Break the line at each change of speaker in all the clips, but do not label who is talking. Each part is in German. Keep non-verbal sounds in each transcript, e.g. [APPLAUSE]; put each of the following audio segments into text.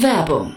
Werbung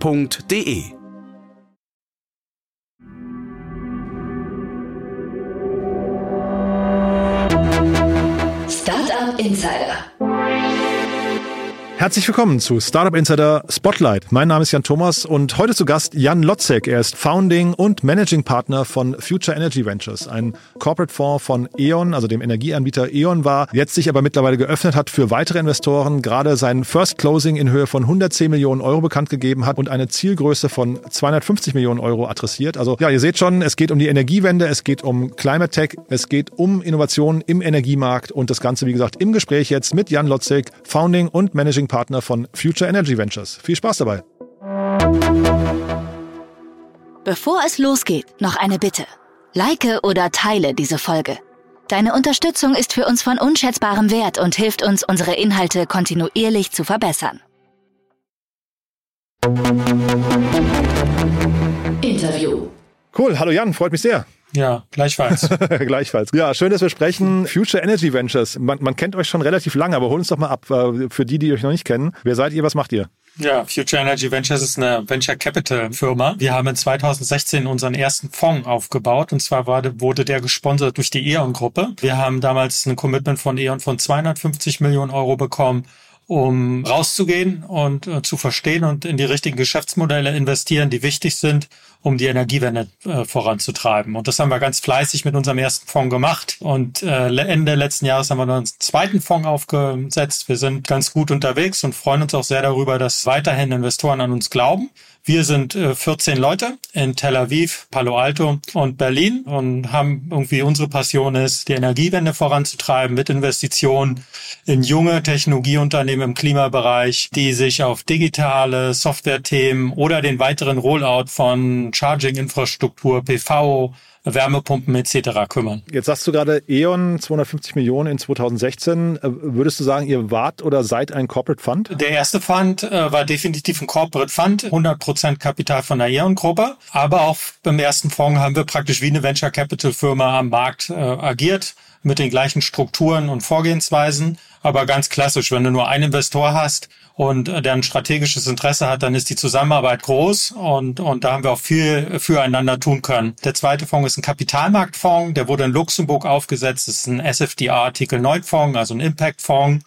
f.de.
Startup Insider.
Herzlich willkommen zu Startup Insider Spotlight. Mein Name ist Jan Thomas und heute zu Gast Jan Lotzek. Er ist Founding und Managing Partner von Future Energy Ventures, ein Corporate Fonds von E.ON, also dem Energieanbieter E.ON war, jetzt sich aber mittlerweile geöffnet hat für weitere Investoren, gerade sein First Closing in Höhe von 110 Millionen Euro bekannt gegeben hat und eine Zielgröße von 250 Millionen Euro adressiert. Also ja, ihr seht schon, es geht um die Energiewende, es geht um Climate Tech, es geht um Innovationen im Energiemarkt und das Ganze, wie gesagt, im Gespräch jetzt mit Jan Lotzek, Founding und Managing Partner von Future Energy Ventures. Viel Spaß dabei.
Bevor es losgeht, noch eine Bitte. Like oder teile diese Folge. Deine Unterstützung ist für uns von unschätzbarem Wert und hilft uns, unsere Inhalte kontinuierlich zu verbessern.
Interview.
Cool, hallo Jan, freut mich sehr.
Ja, gleichfalls. [LAUGHS]
gleichfalls. Ja, schön, dass wir sprechen. Future Energy Ventures. Man, man kennt euch schon relativ lange, aber hol uns doch mal ab, äh, für die, die euch noch nicht kennen. Wer seid ihr, was macht ihr?
Ja, Future Energy Ventures ist eine Venture Capital Firma. Wir haben in 2016 unseren ersten Fonds aufgebaut und zwar war, wurde der gesponsert durch die E.ON Gruppe. Wir haben damals ein Commitment von E.ON von 250 Millionen Euro bekommen um rauszugehen und äh, zu verstehen und in die richtigen Geschäftsmodelle investieren, die wichtig sind, um die Energiewende äh, voranzutreiben. Und das haben wir ganz fleißig mit unserem ersten Fonds gemacht. Und äh, Ende letzten Jahres haben wir noch einen zweiten Fonds aufgesetzt. Wir sind ganz gut unterwegs und freuen uns auch sehr darüber, dass weiterhin Investoren an uns glauben. Wir sind äh, 14 Leute in Tel Aviv, Palo Alto und Berlin und haben irgendwie unsere Passion ist, die Energiewende voranzutreiben mit Investitionen in junge Technologieunternehmen im Klimabereich, die sich auf digitale Softwarethemen oder den weiteren Rollout von Charging-Infrastruktur, PV, Wärmepumpen etc. kümmern.
Jetzt sagst du gerade E.ON 250 Millionen in 2016. Äh, würdest du sagen, ihr wart oder seid ein Corporate Fund?
Der erste Fund äh, war definitiv ein Corporate Fund, 100% Kapital von der E.ON-Gruppe. Aber auch beim ersten Fonds haben wir praktisch wie eine Venture Capital Firma am Markt äh, agiert mit den gleichen Strukturen und Vorgehensweisen. Aber ganz klassisch, wenn du nur einen Investor hast und der ein strategisches Interesse hat, dann ist die Zusammenarbeit groß und, und da haben wir auch viel füreinander tun können. Der zweite Fonds ist ein Kapitalmarktfonds, der wurde in Luxemburg aufgesetzt, das ist ein SFDR Artikel 9 Fonds, also ein Impact Fonds.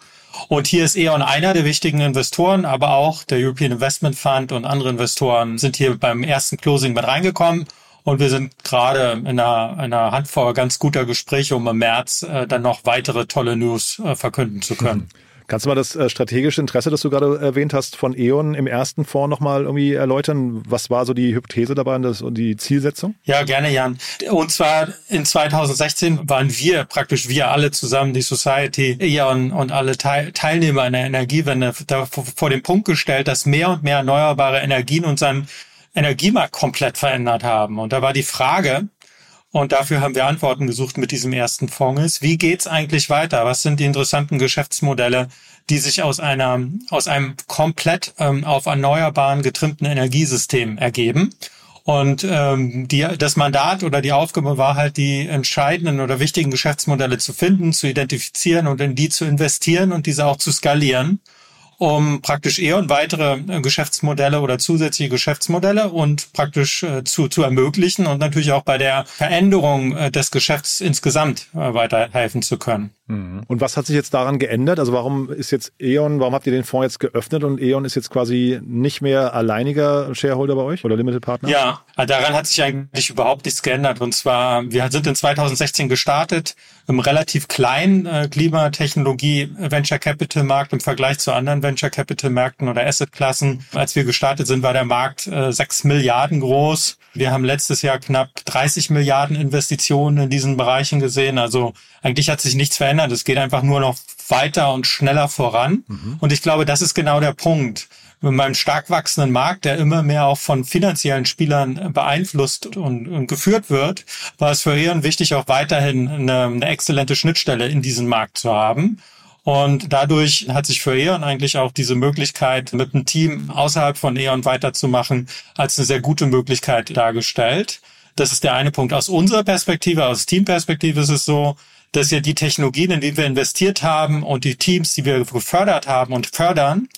Und hier ist E.ON einer der wichtigen Investoren, aber auch der European Investment Fund und andere Investoren sind hier beim ersten Closing mit reingekommen. Und wir sind gerade in einer, einer Handvoll ganz guter Gespräche, um im März äh, dann noch weitere tolle News äh, verkünden zu können. [LAUGHS]
Kannst du mal das äh, strategische Interesse, das du gerade erwähnt hast, von E.ON im ersten Fonds nochmal irgendwie erläutern? Was war so die Hypothese dabei und die Zielsetzung?
Ja, gerne, Jan. Und zwar in 2016 waren wir, praktisch wir alle zusammen, die Society, E.ON und alle Teilnehmer in der Energiewende, da vor dem Punkt gestellt, dass mehr und mehr erneuerbare Energien unseren Energiemarkt komplett verändert haben. Und da war die Frage, und dafür haben wir Antworten gesucht mit diesem ersten Fonds. Wie geht's eigentlich weiter? Was sind die interessanten Geschäftsmodelle, die sich aus einer, aus einem komplett ähm, auf erneuerbaren getrimmten Energiesystem ergeben? Und ähm, die, das Mandat oder die Aufgabe war halt, die entscheidenden oder wichtigen Geschäftsmodelle zu finden, zu identifizieren und in die zu investieren und diese auch zu skalieren um praktisch eher und weitere äh, Geschäftsmodelle oder zusätzliche Geschäftsmodelle und praktisch äh, zu, zu ermöglichen und natürlich auch bei der Veränderung äh, des Geschäfts insgesamt weiterhelfen zu können.
Mhm. Und was hat sich jetzt daran geändert? Also warum ist jetzt E.ON, warum habt ihr den Fonds jetzt geöffnet und E.ON ist jetzt quasi nicht mehr alleiniger Shareholder bei euch oder Limited Partner?
Ja, daran hat sich eigentlich überhaupt nichts geändert. Und zwar, wir sind in 2016 gestartet im relativ kleinen äh, Klimatechnologie Venture Capital Markt im Vergleich zu anderen Venture Capital Märkten oder Asset Klassen. Als wir gestartet sind, war der Markt äh, 6 Milliarden groß. Wir haben letztes Jahr knapp 30 Milliarden Investitionen in diesen Bereichen gesehen. Also eigentlich hat sich nichts verändert. Es geht einfach nur noch weiter und schneller voran. Mhm. Und ich glaube, das ist genau der Punkt. Mit meinem stark wachsenden Markt, der immer mehr auch von finanziellen Spielern beeinflusst und, und geführt wird, war es für Eon wichtig, auch weiterhin eine, eine exzellente Schnittstelle in diesen Markt zu haben. Und dadurch hat sich für E.ON eigentlich auch diese Möglichkeit, mit einem Team außerhalb von E.ON weiterzumachen, als eine sehr gute Möglichkeit dargestellt. Das ist der eine Punkt. Aus unserer Perspektive, aus Teamperspektive ist es so, dass ja die Technologien, in die wir investiert haben und die Teams, die wir gefördert haben und fördern,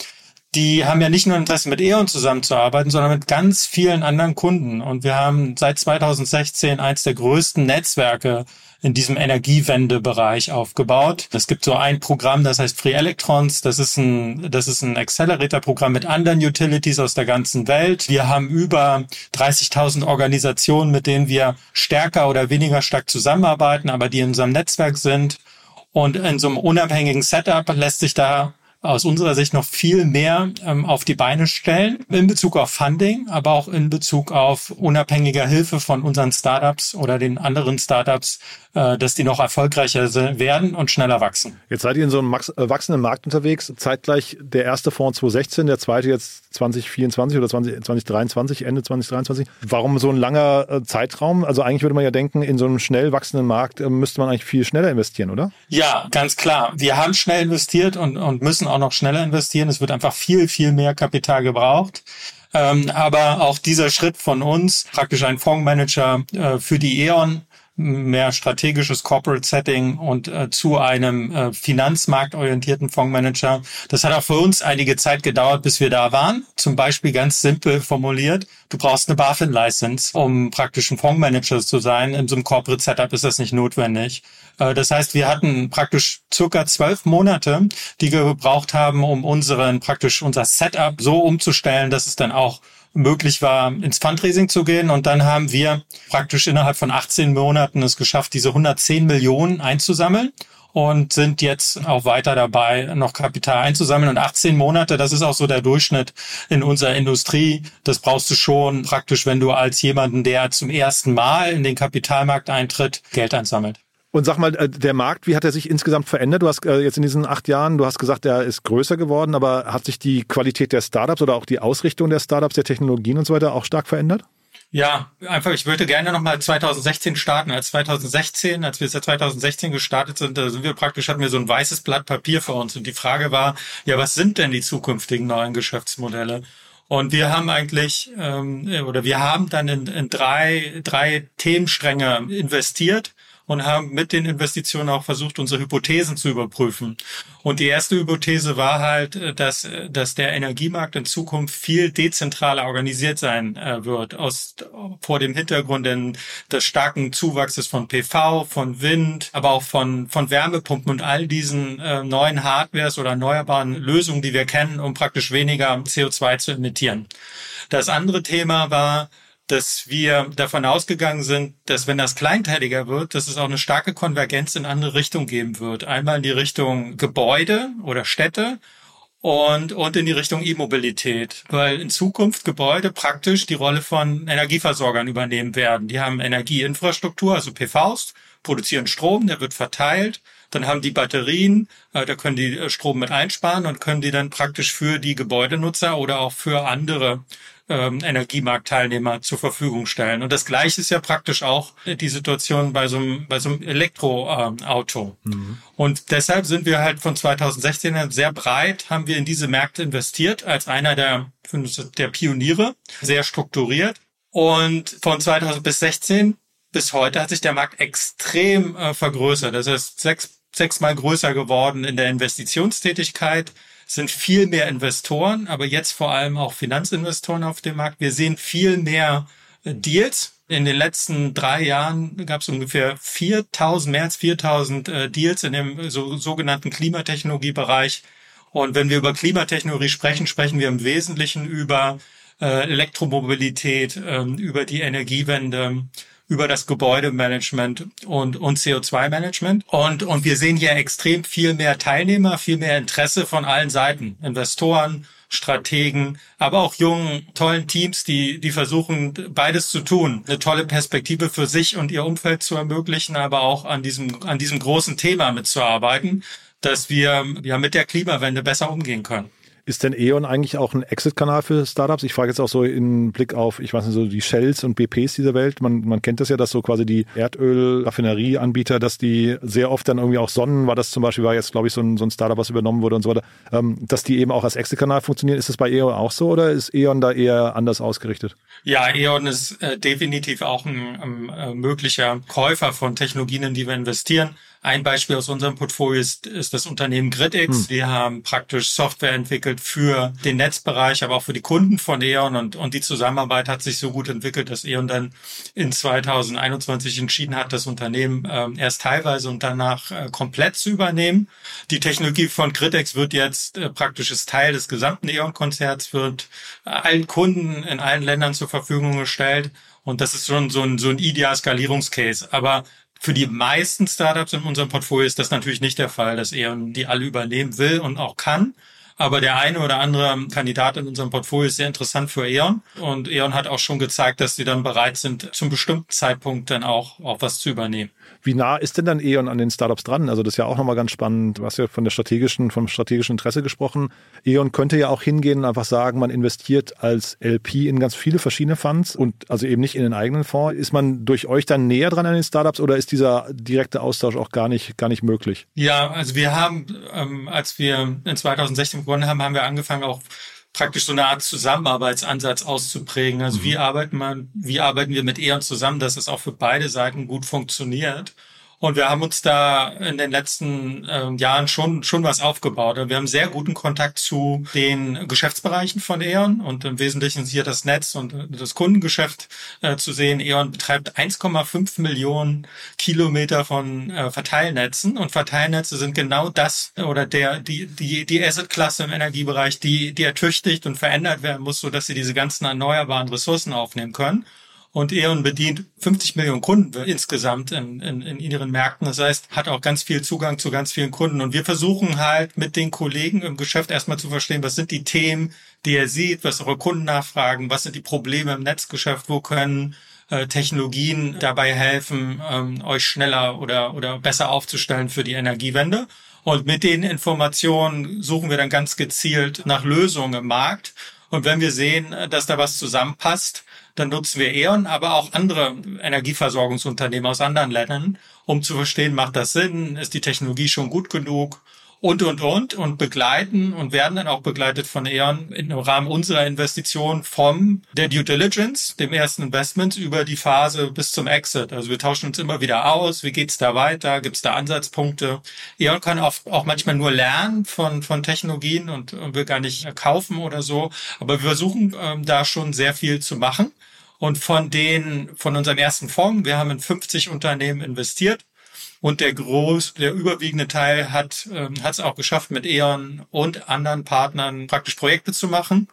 die haben ja nicht nur Interesse mit E.ON zusammenzuarbeiten, sondern mit ganz vielen anderen Kunden. Und wir haben seit 2016 eins der größten Netzwerke in diesem Energiewendebereich aufgebaut. Es gibt so ein Programm, das heißt Free Electrons. Das ist ein, das ist ein Accelerator-Programm mit anderen Utilities aus der ganzen Welt. Wir haben über 30.000 Organisationen, mit denen wir stärker oder weniger stark zusammenarbeiten, aber die in unserem Netzwerk sind. Und in so einem unabhängigen Setup lässt sich da aus unserer Sicht noch viel mehr ähm, auf die Beine stellen in Bezug auf Funding, aber auch in Bezug auf unabhängiger Hilfe von unseren Startups oder den anderen Startups, äh, dass die noch erfolgreicher werden und schneller wachsen.
Jetzt seid ihr in so einem äh, wachsenden Markt unterwegs. Zeitgleich der erste Fonds 2016, der zweite jetzt 2024 oder 20, 2023, Ende 2023. Warum so ein langer äh, Zeitraum? Also eigentlich würde man ja denken, in so einem schnell wachsenden Markt müsste man eigentlich viel schneller investieren, oder?
Ja, ganz klar. Wir haben schnell investiert und, und müssen auch noch schneller investieren. Es wird einfach viel, viel mehr Kapital gebraucht. Ähm, aber auch dieser Schritt von uns, praktisch ein Fondsmanager äh, für die E.ON, mehr strategisches Corporate Setting und äh, zu einem äh, finanzmarktorientierten Fondsmanager. Das hat auch für uns einige Zeit gedauert, bis wir da waren. Zum Beispiel ganz simpel formuliert, du brauchst eine BaFin-License, um praktisch ein Fondsmanager zu sein. In so einem Corporate Setup ist das nicht notwendig. Äh, das heißt, wir hatten praktisch circa zwölf Monate, die wir gebraucht haben, um unseren praktisch unser Setup so umzustellen, dass es dann auch möglich war, ins Fundraising zu gehen. Und dann haben wir praktisch innerhalb von 18 Monaten es geschafft, diese 110 Millionen einzusammeln und sind jetzt auch weiter dabei, noch Kapital einzusammeln. Und 18 Monate, das ist auch so der Durchschnitt in unserer Industrie. Das brauchst du schon praktisch, wenn du als jemanden, der zum ersten Mal in den Kapitalmarkt eintritt, Geld einsammelt.
Und sag mal, äh, der Markt, wie hat er sich insgesamt verändert? Du hast äh, jetzt in diesen acht Jahren, du hast gesagt, er ist größer geworden, aber hat sich die Qualität der Startups oder auch die Ausrichtung der Startups, der Technologien und so weiter auch stark verändert?
Ja, einfach, ich würde gerne nochmal 2016 starten. Als 2016, als wir seit 2016 gestartet sind, da sind wir praktisch, hatten wir so ein weißes Blatt Papier vor uns. Und die Frage war, ja, was sind denn die zukünftigen neuen Geschäftsmodelle? Und wir haben eigentlich, ähm, oder wir haben dann in, in drei, drei Themenstränge investiert und haben mit den Investitionen auch versucht, unsere Hypothesen zu überprüfen. Und die erste Hypothese war halt, äh, dass, äh, dass der Energiemarkt in Zukunft viel dezentraler organisiert sein äh, wird, aus, vor dem Hintergrund des starken Zuwachses von PV, von Wind, aber auch von, von Wärmepumpen und all diesen neuen Hardwares oder erneuerbaren Lösungen, die wir kennen, um praktisch weniger CO2 zu emittieren. Das andere Thema war, dass wir davon ausgegangen sind, dass wenn das kleinteiliger wird, dass es auch eine starke Konvergenz in andere Richtungen geben wird. Einmal in die Richtung Gebäude oder Städte und, und in die Richtung E-Mobilität, weil in Zukunft Gebäude praktisch die Rolle von Energieversorgern übernehmen werden. Die haben Energieinfrastruktur, also PVs, produzieren Strom, der wird verteilt. Dann haben die Batterien, äh, da können die äh, Strom mit einsparen und können die dann praktisch für die Gebäudenutzer oder auch für andere ähm, Energiemarktteilnehmer zur Verfügung stellen. Und das Gleiche ist ja praktisch auch die Situation bei so einem, bei so einem Elektroauto. Mhm. Und deshalb sind wir halt von 2016 sehr breit, haben wir in diese Märkte investiert als einer der, der Pioniere, sehr strukturiert. Und von 2000 bis 16 bis heute hat sich der Markt extrem äh, vergrößert. Das ist sechs, sechsmal größer geworden in der Investitionstätigkeit sind viel mehr Investoren, aber jetzt vor allem auch Finanzinvestoren auf dem Markt. Wir sehen viel mehr äh, Deals. In den letzten drei Jahren gab es ungefähr 4000, mehr als 4000 äh, Deals in dem so, sogenannten Klimatechnologiebereich. Und wenn wir über Klimatechnologie sprechen, sprechen wir im Wesentlichen über äh, Elektromobilität, äh, über die Energiewende, über das Gebäudemanagement und, und CO2-Management. Und, und wir sehen hier extrem viel mehr Teilnehmer, viel mehr Interesse von allen Seiten. Investoren, Strategen, aber auch jungen, tollen Teams, die, die versuchen, beides zu tun. Eine tolle Perspektive für sich und ihr Umfeld zu ermöglichen, aber auch an diesem, an diesem großen Thema mitzuarbeiten dass wir ja mit der Klimawende besser umgehen können.
Ist denn E.ON eigentlich auch ein Exit-Kanal für Startups? Ich frage jetzt auch so in Blick auf, ich weiß nicht, so die Shells und BPs dieser Welt. Man, man kennt das ja, dass so quasi die Erdöl-Raffinerieanbieter, dass die sehr oft dann irgendwie auch Sonnen, war das zum Beispiel, war jetzt glaube ich so ein, so ein Startup, was übernommen wurde und so weiter, ähm, dass die eben auch als Exit-Kanal funktionieren. Ist das bei E.ON auch so oder ist E.ON da eher anders ausgerichtet?
Ja, E.ON ist äh, definitiv auch ein äh, möglicher Käufer von Technologien, in die wir investieren. Ein Beispiel aus unserem Portfolio ist, ist das Unternehmen GridX. Hm. Wir haben praktisch Software entwickelt für den Netzbereich, aber auch für die Kunden von E.ON und, und die Zusammenarbeit hat sich so gut entwickelt, dass E.ON dann in 2021 entschieden hat, das Unternehmen äh, erst teilweise und danach äh, komplett zu übernehmen. Die Technologie von GridX wird jetzt äh, praktisches Teil des gesamten E.ON-Konzerts, wird allen Kunden in allen Ländern zur Verfügung gestellt. Und das ist schon so ein, so ein ideal Skalierungscase. Aber für die meisten Startups in unserem Portfolio ist das natürlich nicht der Fall, dass E.ON die alle übernehmen will und auch kann. Aber der eine oder andere Kandidat in unserem Portfolio ist sehr interessant für E.ON. Und E.ON hat auch schon gezeigt, dass sie dann bereit sind, zum bestimmten Zeitpunkt dann auch, auch was zu übernehmen.
Wie nah ist denn dann E.ON an den Startups dran? Also das ist ja auch nochmal ganz spannend. Du hast ja von der strategischen, vom strategischen Interesse gesprochen. E.ON könnte ja auch hingehen und einfach sagen, man investiert als LP in ganz viele verschiedene Funds und also eben nicht in den eigenen Fonds. Ist man durch euch dann näher dran an den Startups oder ist dieser direkte Austausch auch gar nicht, gar nicht möglich?
Ja, also wir haben, ähm, als wir in 2016 begonnen haben, haben wir angefangen auch praktisch so eine Art Zusammenarbeitsansatz auszuprägen. Also mhm. wie arbeiten man, wie arbeiten wir mit E.ON zusammen, dass es auch für beide Seiten gut funktioniert. Und wir haben uns da in den letzten äh, Jahren schon, schon was aufgebaut. Wir haben sehr guten Kontakt zu den Geschäftsbereichen von E.ON und im Wesentlichen hier das Netz und das Kundengeschäft äh, zu sehen. E.ON betreibt 1,5 Millionen Kilometer von äh, Verteilnetzen und Verteilnetze sind genau das oder der, die, die, die Asset-Klasse im Energiebereich, die, die ertüchtigt und verändert werden muss, so dass sie diese ganzen erneuerbaren Ressourcen aufnehmen können. Und E.ON bedient 50 Millionen Kunden insgesamt in, in, in ihren Märkten. Das heißt, hat auch ganz viel Zugang zu ganz vielen Kunden. Und wir versuchen halt mit den Kollegen im Geschäft erstmal zu verstehen, was sind die Themen, die er sieht, was eure Kunden nachfragen, was sind die Probleme im Netzgeschäft, wo können äh, Technologien dabei helfen, ähm, euch schneller oder, oder besser aufzustellen für die Energiewende. Und mit den Informationen suchen wir dann ganz gezielt nach Lösungen im Markt. Und wenn wir sehen, dass da was zusammenpasst, dann nutzen wir E.ON, aber auch andere Energieversorgungsunternehmen aus anderen Ländern, um zu verstehen, macht das Sinn, ist die Technologie schon gut genug und, und, und, und begleiten und werden dann auch begleitet von E.ON im Rahmen unserer Investition vom der Due Diligence, dem ersten Investment, über die Phase bis zum Exit. Also wir tauschen uns immer wieder aus, wie geht's da weiter, gibt's da Ansatzpunkte. E.ON kann auch, auch manchmal nur lernen von, von Technologien und, und will gar nicht kaufen oder so, aber wir versuchen ähm, da schon sehr viel zu machen. Und von den, von unserem ersten Fonds, wir haben in 50 Unternehmen investiert und der groß, der überwiegende Teil hat ähm, es auch geschafft, mit E.ON und anderen Partnern praktisch Projekte zu machen.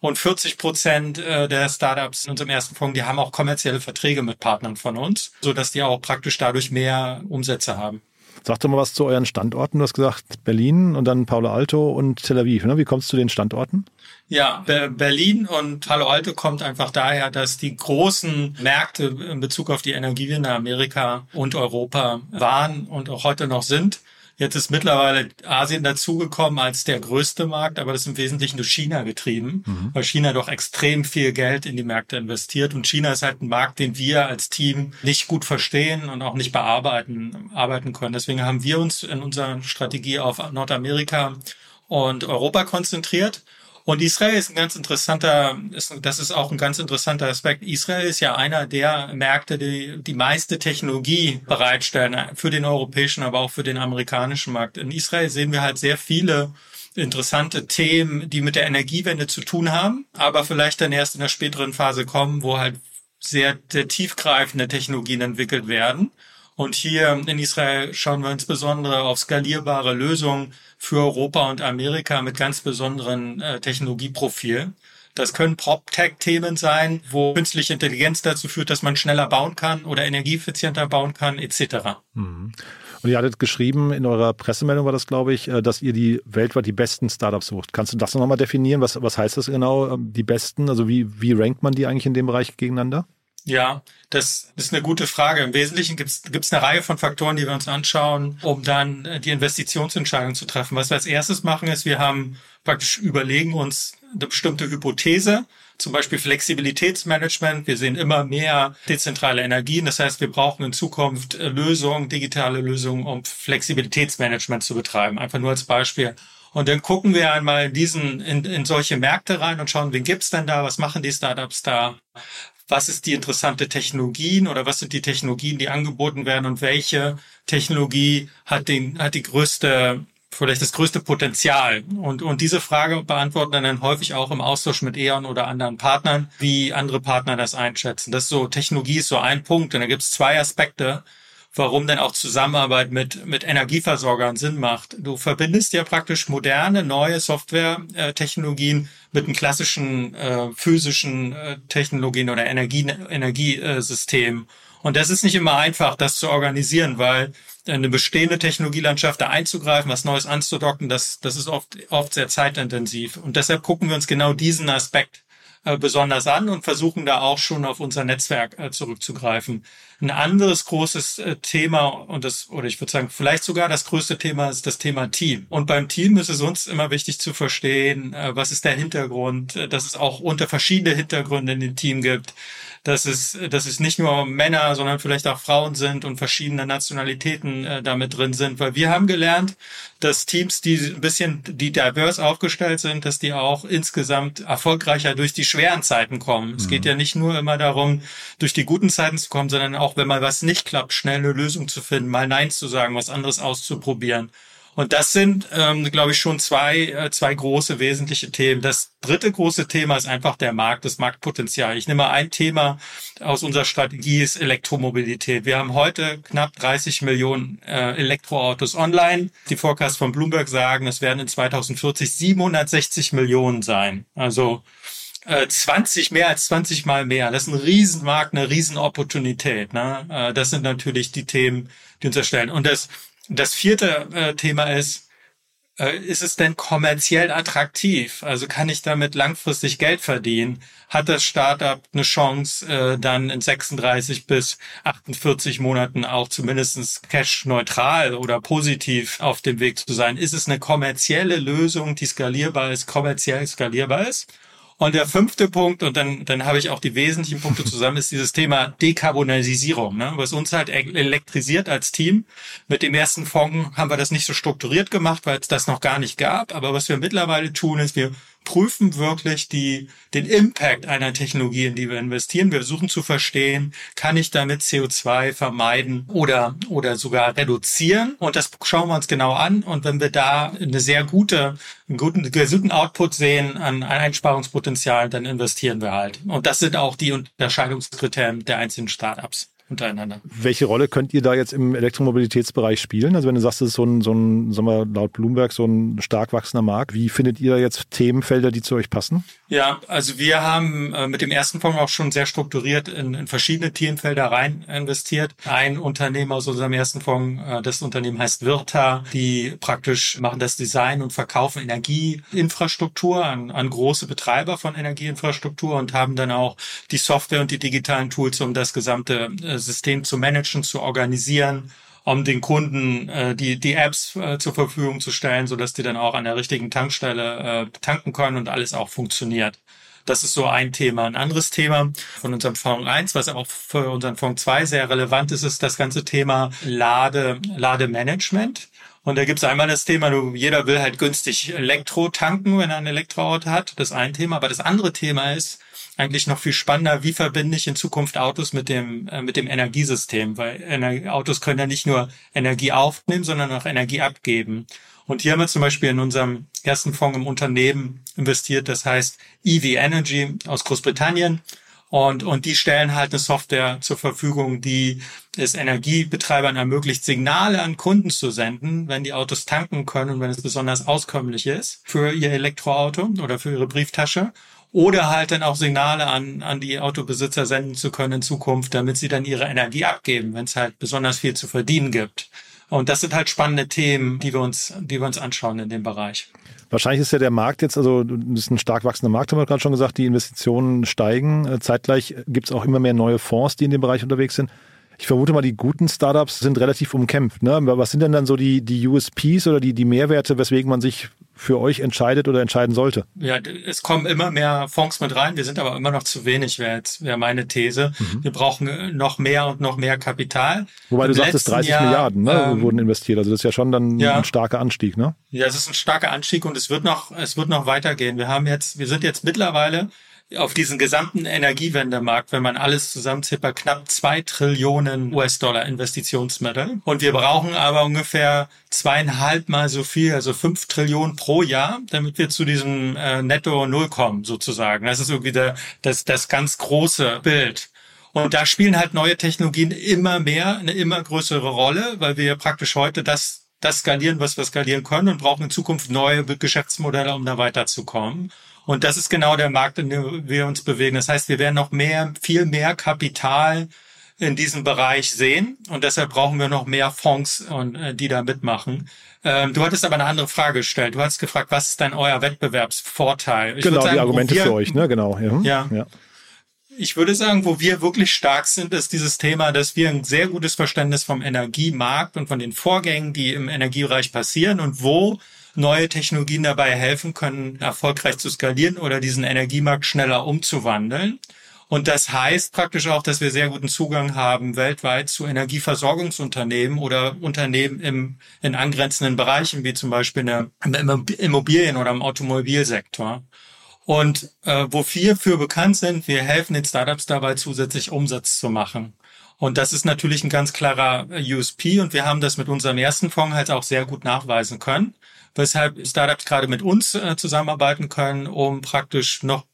Und 40 Prozent äh, der Startups in unserem ersten Fonds, die haben auch kommerzielle Verträge mit Partnern von uns, so dass die auch praktisch dadurch mehr Umsätze haben.
Sag doch mal was zu euren Standorten. Du hast gesagt Berlin und dann Palo Alto und Tel Aviv. Ne? Wie kommst du zu den Standorten?
Ja, Berlin und Palo Alto kommt einfach daher, dass die großen Märkte in Bezug auf die Energiewende Amerika und Europa waren und auch heute noch sind. Jetzt ist mittlerweile Asien dazugekommen als der größte Markt, aber das ist im Wesentlichen durch China getrieben, mhm. weil China doch extrem viel Geld in die Märkte investiert. Und China ist halt ein Markt, den wir als Team nicht gut verstehen und auch nicht bearbeiten arbeiten können. Deswegen haben wir uns in unserer Strategie auf Nordamerika und Europa konzentriert und Israel ist ein ganz interessanter, ist, das ist auch ein ganz interessanter Aspekt. Israel ist ja einer der Märkte, die die meiste Technologie bereitstellen für den europäischen, aber auch für den amerikanischen Markt. In Israel sehen wir halt sehr viele interessante Themen, die mit der Energiewende zu tun haben, aber vielleicht dann erst in der späteren Phase kommen, wo halt sehr, sehr tiefgreifende Technologien entwickelt werden. Und hier in Israel schauen wir insbesondere auf skalierbare Lösungen für Europa und Amerika mit ganz besonderen äh, Technologieprofil. Das können Prop-Tech-Themen sein, wo künstliche Intelligenz dazu führt, dass man schneller bauen kann oder energieeffizienter bauen kann, etc.
Mhm. Und ihr hattet geschrieben, in eurer Pressemeldung war das, glaube ich, äh, dass ihr die weltweit die besten Startups sucht. Kannst du das nochmal definieren? Was, was heißt das genau, ähm, die besten? Also wie, wie rankt man die eigentlich in dem Bereich gegeneinander?
Ja, das ist eine gute Frage. Im Wesentlichen gibt es eine Reihe von Faktoren, die wir uns anschauen, um dann äh, die Investitionsentscheidung zu treffen. Was wir als erstes machen, ist, wir haben praktisch überlegen uns eine bestimmte Hypothese, zum Beispiel Flexibilitätsmanagement. Wir sehen immer mehr dezentrale Energien. Das heißt, wir brauchen in Zukunft äh, Lösungen, digitale Lösungen, um Flexibilitätsmanagement zu betreiben. Einfach nur als Beispiel. Und dann gucken wir einmal in diesen, in, in solche Märkte rein und schauen, wen gibt's denn da, was machen die Startups da, was ist die interessante Technologien oder was sind die Technologien, die angeboten werden und welche Technologie hat den, hat die größte vielleicht das größte Potenzial? Und, und diese Frage beantworten dann häufig auch im Austausch mit E.ON oder anderen Partnern, wie andere Partner das einschätzen. Das ist so, Technologie ist so ein Punkt. Und da gibt es zwei Aspekte, warum denn auch Zusammenarbeit mit, mit Energieversorgern Sinn macht. Du verbindest ja praktisch moderne, neue Software-Technologien mit einem klassischen äh, physischen äh, Technologien oder Energie, Energiesystem. Und das ist nicht immer einfach, das zu organisieren, weil eine bestehende Technologielandschaft da einzugreifen, was Neues anzudocken, das, das ist oft, oft sehr zeitintensiv. Und deshalb gucken wir uns genau diesen Aspekt besonders an und versuchen da auch schon auf unser Netzwerk äh, zurückzugreifen. Ein anderes großes äh, Thema und das, oder ich würde sagen, vielleicht sogar das größte Thema ist das Thema Team. Und beim Team ist es uns immer wichtig zu verstehen, was ist der Hintergrund, dass es auch unter verschiedene Hintergründe in dem Team gibt dass es, dass es nicht nur Männer, sondern vielleicht auch Frauen sind und verschiedene Nationalitäten äh, damit drin sind. Weil wir haben gelernt, dass Teams, die ein bisschen, die divers aufgestellt sind, dass die auch insgesamt erfolgreicher durch die schweren Zeiten kommen. Mhm. Es geht mhm. ja nicht nur immer darum, durch die guten Zeiten zu kommen, sondern auch, wenn mal was nicht klappt, schnell eine Lösung zu finden, mal Nein zu sagen, was anderes auszuprobieren. Und das sind, ähm, glaube ich, schon zwei, äh, zwei große wesentliche Themen. Das dritte große Thema ist einfach der Markt, das Marktpotenzial. Ich nehme mal ein Thema aus unserer Strategie ist Elektromobilität. Wir haben heute knapp 30 Millionen äh, Elektroautos online. Die Forecasts von Bloomberg sagen, es werden in 2040 760 Millionen sein. Also 20, äh, mehr als 20 Mal mehr. Das ist ein Riesenmarkt, eine Riesenopportunität. Ne? Äh, das sind natürlich die Themen, die uns erstellen. Und das das vierte äh, Thema ist, äh, ist es denn kommerziell attraktiv? Also kann ich damit langfristig Geld verdienen? Hat das Startup eine Chance, äh, dann in 36 bis 48 Monaten auch zumindest cash-neutral oder positiv auf dem Weg zu sein? Ist es eine kommerzielle Lösung, die skalierbar ist, kommerziell skalierbar ist? Und der fünfte Punkt, und dann, dann habe ich auch die wesentlichen Punkte zusammen, ist dieses Thema Dekarbonisierung, ne? was uns halt elektrisiert als Team. Mit dem ersten Fonds haben wir das nicht so strukturiert gemacht, weil es das noch gar nicht gab. Aber was wir mittlerweile tun, ist, wir prüfen wirklich die, den Impact einer Technologie, in die wir investieren. Wir versuchen zu verstehen, kann ich damit CO2 vermeiden oder, oder sogar reduzieren? Und das schauen wir uns genau an. Und wenn wir da eine sehr gute, einen guten, guten Output sehen an Einsparungspotenzial, dann investieren wir halt. Und das sind auch die Unterscheidungskriterien der einzelnen Startups untereinander.
Welche Rolle könnt ihr da jetzt im Elektromobilitätsbereich spielen? Also wenn du sagst, das ist so ein, so ein, sagen wir, laut Bloomberg so ein stark wachsender Markt, wie findet ihr da jetzt Themenfelder, die zu euch passen?
Ja, also wir haben äh, mit dem ersten Fonds auch schon sehr strukturiert in, in verschiedene Themenfelder rein investiert. Ein Unternehmen aus unserem ersten Fonds, äh, das Unternehmen heißt Virta, die praktisch machen das Design und verkaufen Energieinfrastruktur an, an große Betreiber von Energieinfrastruktur und haben dann auch die Software und die digitalen Tools, um das gesamte äh, System zu managen, zu organisieren, um den Kunden äh, die, die Apps äh, zur Verfügung zu stellen, so dass die dann auch an der richtigen Tankstelle äh, tanken können und alles auch funktioniert. Das ist so ein Thema. Ein anderes Thema von unserem Fonds 1, was auch für unseren Fonds 2 sehr relevant ist, ist das ganze Thema Lade, Lademanagement. Und da gibt's einmal das Thema, jeder will halt günstig Elektro tanken, wenn er ein Elektroauto hat. Das ist ein Thema. Aber das andere Thema ist, eigentlich noch viel spannender, wie verbinde ich in Zukunft Autos mit dem, äh, mit dem Energiesystem, weil Ener Autos können ja nicht nur Energie aufnehmen, sondern auch Energie abgeben. Und hier haben wir zum Beispiel in unserem ersten Fonds im Unternehmen investiert, das heißt EV Energy aus Großbritannien. Und, und die stellen halt eine Software zur Verfügung, die es Energiebetreibern ermöglicht, Signale an Kunden zu senden, wenn die Autos tanken können und wenn es besonders auskömmlich ist für ihr Elektroauto oder für ihre Brieftasche oder halt dann auch Signale an, an die Autobesitzer senden zu können in Zukunft, damit sie dann ihre Energie abgeben, wenn es halt besonders viel zu verdienen gibt. Und das sind halt spannende Themen, die wir uns, die wir uns anschauen in dem Bereich.
Wahrscheinlich ist ja der Markt jetzt, also das ist ein stark wachsender Markt, haben wir gerade schon gesagt, die Investitionen steigen. Äh, zeitgleich gibt es auch immer mehr neue Fonds, die in dem Bereich unterwegs sind. Ich vermute mal, die guten Startups sind relativ umkämpft. Ne? Was sind denn dann so die, die USPs oder die, die Mehrwerte, weswegen man sich für euch entscheidet oder entscheiden sollte?
Ja, es kommen immer mehr Fonds mit rein. Wir sind aber immer noch zu wenig, wäre jetzt wäre meine These. Mhm. Wir brauchen äh, noch mehr und noch mehr Kapital.
Wobei Im du sagtest, 30 Jahr, Milliarden ne, ähm, wurden investiert. Also das ist ja schon dann ja, ein starker Anstieg, ne?
Ja, es ist ein starker Anstieg und es wird noch, es wird noch weitergehen. Wir haben jetzt, wir sind jetzt mittlerweile auf diesen gesamten Energiewendemarkt, wenn man alles zusammenzählt, bei knapp zwei Trillionen US-Dollar Investitionsmittel. Und wir brauchen aber ungefähr zweieinhalb Mal so viel, also fünf Trillionen pro Jahr, damit wir zu diesem äh, Netto Null kommen, sozusagen. Das ist irgendwie der, das, das ganz große Bild. Und da spielen halt neue Technologien immer mehr, eine immer größere Rolle, weil wir praktisch heute das das skalieren, was wir skalieren können und brauchen in Zukunft neue Geschäftsmodelle, um da weiterzukommen. Und das ist genau der Markt, in dem wir uns bewegen. Das heißt, wir werden noch mehr, viel mehr Kapital in diesem Bereich sehen. Und deshalb brauchen wir noch mehr Fonds, äh, die da mitmachen. Ähm, du hattest aber eine andere Frage gestellt. Du hast gefragt, was ist denn euer Wettbewerbsvorteil?
Ich genau, sagen, die Argumente wir, für euch, ne? Genau.
Ja. ja. ja. Ich würde sagen, wo wir wirklich stark sind, ist dieses Thema, dass wir ein sehr gutes Verständnis vom Energiemarkt und von den Vorgängen, die im Energiebereich passieren und wo neue Technologien dabei helfen können, erfolgreich zu skalieren oder diesen Energiemarkt schneller umzuwandeln. Und das heißt praktisch auch, dass wir sehr guten Zugang haben weltweit zu Energieversorgungsunternehmen oder Unternehmen im, in angrenzenden Bereichen, wie zum Beispiel im Immobilien- oder im Automobilsektor. Und äh, wo wir für bekannt sind, wir helfen den Startups dabei, zusätzlich Umsatz zu machen. Und das ist natürlich ein ganz klarer USP und wir haben das mit unserem ersten Fonds halt auch sehr gut nachweisen können weshalb Startups gerade mit uns äh, zusammenarbeiten können, um praktisch noch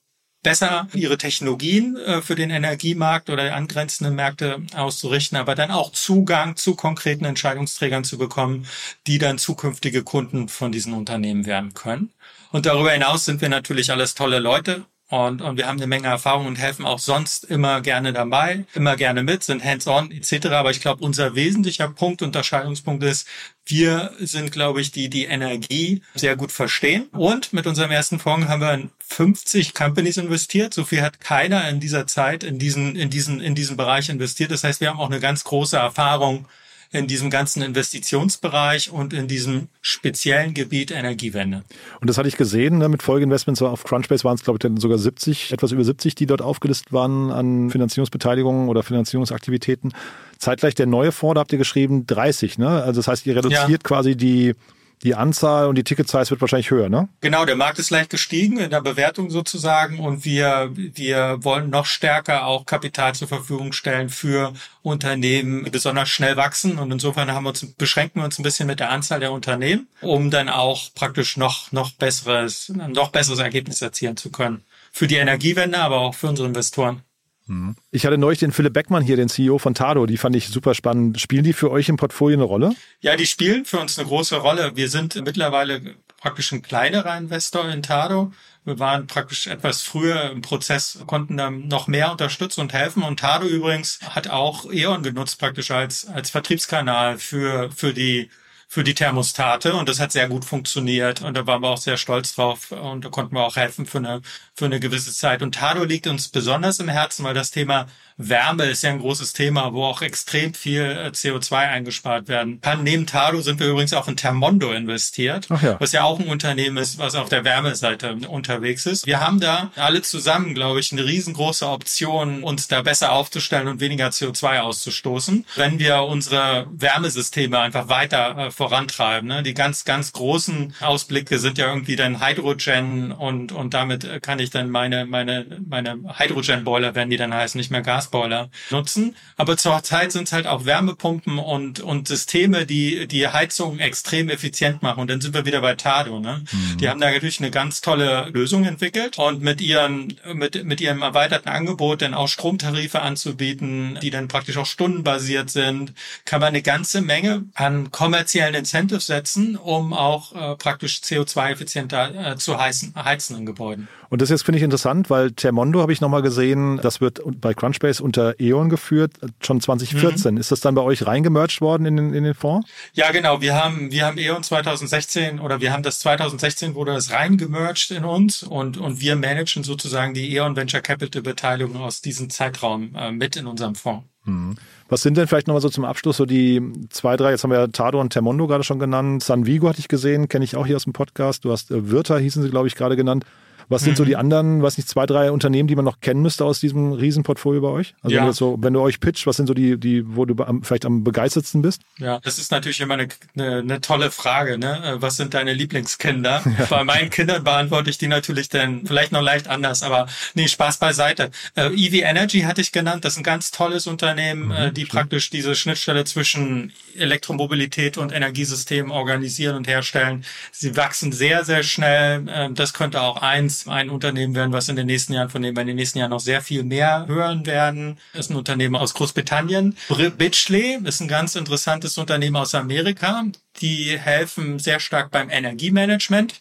besser ihre Technologien äh, für den Energiemarkt oder angrenzende Märkte auszurichten, aber dann auch Zugang zu konkreten Entscheidungsträgern zu bekommen, die dann zukünftige Kunden von diesen Unternehmen werden können. Und darüber hinaus sind wir natürlich alles tolle Leute und, und wir haben eine Menge Erfahrung und helfen auch sonst immer gerne dabei, immer gerne mit, sind hands-on etc. Aber ich glaube, unser wesentlicher Punkt, Unterscheidungspunkt ist, wir sind, glaube ich, die die Energie sehr gut verstehen. Und mit unserem ersten Fonds haben wir in 50 Companies investiert. So viel hat keiner in dieser Zeit in diesen, in diesen, in diesen Bereich investiert. Das heißt, wir haben auch eine ganz große Erfahrung in diesem ganzen Investitionsbereich und in diesem speziellen Gebiet Energiewende.
Und das hatte ich gesehen, ne, mit Folgeinvestments auf Crunchbase waren es, glaube ich, sogar 70, etwas über 70, die dort aufgelistet waren an Finanzierungsbeteiligungen oder Finanzierungsaktivitäten. Zeitgleich der neue Fonds, da habt ihr geschrieben 30, ne? Also das heißt, ihr reduziert ja. quasi die die Anzahl und die Ticket-Size wird wahrscheinlich höher, ne?
Genau, der Markt ist leicht gestiegen in der Bewertung sozusagen und wir, wir wollen noch stärker auch Kapital zur Verfügung stellen für Unternehmen, die besonders schnell wachsen und insofern haben wir uns, beschränken wir uns ein bisschen mit der Anzahl der Unternehmen, um dann auch praktisch noch, noch besseres, noch besseres Ergebnis erzielen zu können. Für die Energiewende, aber auch für unsere Investoren.
Mhm. Ich hatte neulich den Philipp Beckmann hier, den CEO von Tado, die fand ich super spannend. Spielen die für euch im Portfolio eine Rolle?
Ja, die spielen für uns eine große Rolle. Wir sind mittlerweile praktisch ein kleinerer Investor in Tado. Wir waren praktisch etwas früher im Prozess, konnten dann noch mehr unterstützen und helfen. Und Tado übrigens hat auch E.ON genutzt, praktisch als, als Vertriebskanal für, für die für die Thermostate und das hat sehr gut funktioniert und da waren wir auch sehr stolz drauf und da konnten wir auch helfen für eine, für eine gewisse Zeit. Und Tado liegt uns besonders im Herzen, weil das Thema Wärme ist ja ein großes Thema, wo auch extrem viel äh, CO2 eingespart werden kann. Neben Tado sind wir übrigens auch in Thermondo investiert, ja. was ja auch ein Unternehmen ist, was auf der Wärmeseite unterwegs ist. Wir haben da alle zusammen, glaube ich, eine riesengroße Option, uns da besser aufzustellen und weniger CO2 auszustoßen, wenn wir unsere Wärmesysteme einfach weiter äh, vorantreiben. Ne? Die ganz, ganz großen Ausblicke sind ja irgendwie dann Hydrogen und, und damit äh, kann ich dann meine, meine, meine Hydrogen-Boiler, werden die dann heißen, nicht mehr Gas Gasboiler nutzen. Aber zur Zeit sind es halt auch Wärmepumpen und, und Systeme, die die Heizung extrem effizient machen. Und dann sind wir wieder bei Tado. Ne? Mhm. Die haben da natürlich eine ganz tolle Lösung entwickelt und mit ihren mit, mit ihrem erweiterten Angebot dann auch Stromtarife anzubieten, die dann praktisch auch stundenbasiert sind, kann man eine ganze Menge an kommerziellen Incentives setzen, um auch äh, praktisch CO2-effizienter äh, zu heizen, heizen in Gebäuden.
Und das jetzt finde ich interessant, weil Termondo habe ich nochmal gesehen, das wird bei Crunchbase unter E.ON geführt, schon 2014. Mhm. Ist das dann bei euch reingemerged worden in den, in den Fonds?
Ja, genau. Wir haben, wir haben E.ON 2016 oder wir haben das 2016 wurde das reingemerged in uns und, und wir managen sozusagen die E.ON Venture Capital Beteiligung aus diesem Zeitraum äh, mit in unserem Fonds.
Mhm. Was sind denn vielleicht nochmal so zum Abschluss so die zwei, drei, jetzt haben wir ja Tado und Termondo gerade schon genannt. San Vigo hatte ich gesehen, kenne ich auch hier aus dem Podcast. Du hast äh, Wirta, hießen sie, glaube ich, gerade genannt. Was sind mhm. so die anderen, was nicht, zwei, drei Unternehmen, die man noch kennen müsste aus diesem Riesenportfolio bei euch? Also ja. wenn, du so, wenn du euch pitcht, was sind so die, die, wo du am, vielleicht am begeistertsten bist?
Ja, das ist natürlich immer eine, eine, eine tolle Frage. Ne? Was sind deine Lieblingskinder? [LAUGHS] Ja. Bei meinen Kindern beantworte ich die natürlich dann vielleicht noch leicht anders, aber nee, Spaß beiseite. Äh, EV Energy hatte ich genannt. Das ist ein ganz tolles Unternehmen, mhm, äh, die stimmt. praktisch diese Schnittstelle zwischen Elektromobilität und Energiesystemen organisieren und herstellen. Sie wachsen sehr, sehr schnell. Äh, das könnte auch eins ein Unternehmen werden, was in den nächsten Jahren, von dem wir in den nächsten Jahren noch sehr viel mehr hören werden. Ist ein Unternehmen aus Großbritannien. Bitchley ist ein ganz interessantes Unternehmen aus Amerika. Die helfen sehr stark beim Energiemanagement.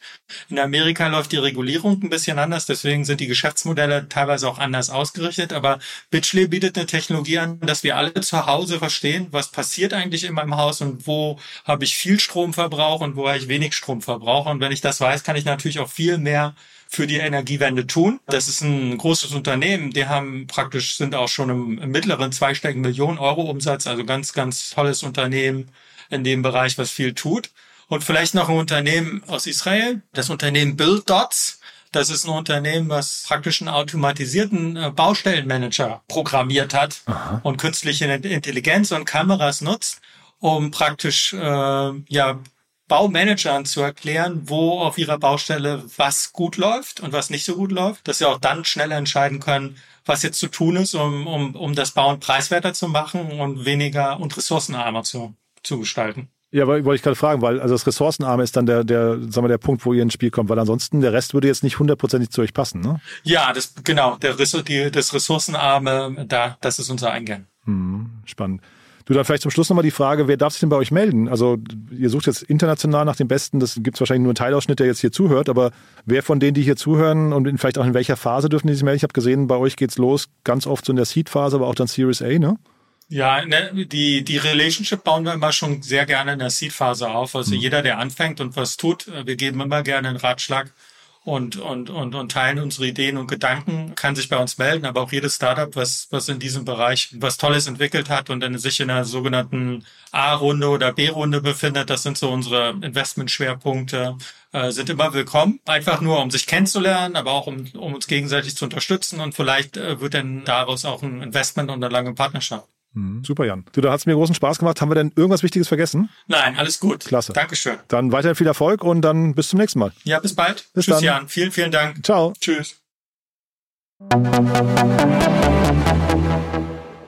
In Amerika läuft die Regulierung ein bisschen anders, deswegen sind die Geschäftsmodelle teilweise auch anders ausgerichtet. Aber Bitchley bietet eine Technologie an, dass wir alle zu Hause verstehen, was passiert eigentlich in meinem Haus und wo habe ich viel Stromverbrauch und wo habe ich wenig Stromverbrauch. Und wenn ich das weiß, kann ich natürlich auch viel mehr für die Energiewende tun. Das ist ein großes Unternehmen. Die haben praktisch, sind auch schon im, im mittleren zweistelligen Millionen Euro Umsatz. Also ganz, ganz tolles Unternehmen in dem Bereich, was viel tut. Und vielleicht noch ein Unternehmen aus Israel, das Unternehmen Build Dots. Das ist ein Unternehmen, was praktisch einen automatisierten äh, Baustellenmanager programmiert hat Aha. und künstliche Intelligenz und Kameras nutzt, um praktisch äh, ja Baumanagern zu erklären, wo auf ihrer Baustelle was gut läuft und was nicht so gut läuft, dass sie auch dann schneller entscheiden können, was jetzt zu tun ist, um, um, um das Bauen preiswerter zu machen und weniger und ressourcenarmer zu, zu gestalten.
Ja, wollte ich gerade fragen, weil also das Ressourcenarme ist dann der, der, sagen wir, der Punkt, wo ihr ins Spiel kommt, weil ansonsten der Rest würde jetzt nicht hundertprozentig zu euch passen, ne?
Ja, das genau, der die, das Ressourcenarme, da, das ist unser Eingang.
Hm, spannend. Du, dann vielleicht zum Schluss nochmal die Frage, wer darf sich denn bei euch melden? Also ihr sucht jetzt international nach dem Besten, das gibt es wahrscheinlich nur einen Teilausschnitt, der jetzt hier zuhört, aber wer von denen, die hier zuhören und vielleicht auch in welcher Phase dürfen die sich melden? Ich habe gesehen, bei euch geht's los, ganz oft so in der Seed-Phase, aber auch dann Series A, ne?
Ja, ne, die, die Relationship bauen wir immer schon sehr gerne in der Seed-Phase auf. Also mhm. jeder, der anfängt und was tut, äh, wir geben immer gerne einen Ratschlag und, und, und, und teilen unsere Ideen und Gedanken, kann sich bei uns melden, aber auch jedes Startup, was, was in diesem Bereich was Tolles entwickelt hat und dann sich in einer sogenannten A-Runde oder B-Runde befindet, das sind so unsere Investmentschwerpunkte, äh, sind immer willkommen. Einfach nur, um sich kennenzulernen, aber auch um, um uns gegenseitig zu unterstützen und vielleicht äh, wird dann daraus auch ein Investment und eine lange Partnerschaft.
Mhm. Super, Jan. Du, da hat es mir großen Spaß gemacht. Haben wir denn irgendwas Wichtiges vergessen?
Nein, alles gut.
Klasse.
Dankeschön.
Dann weiterhin viel Erfolg und dann bis zum nächsten Mal.
Ja, bis bald.
Bis
Tschüss,
dann.
Jan. Vielen, vielen Dank.
Ciao.
Tschüss.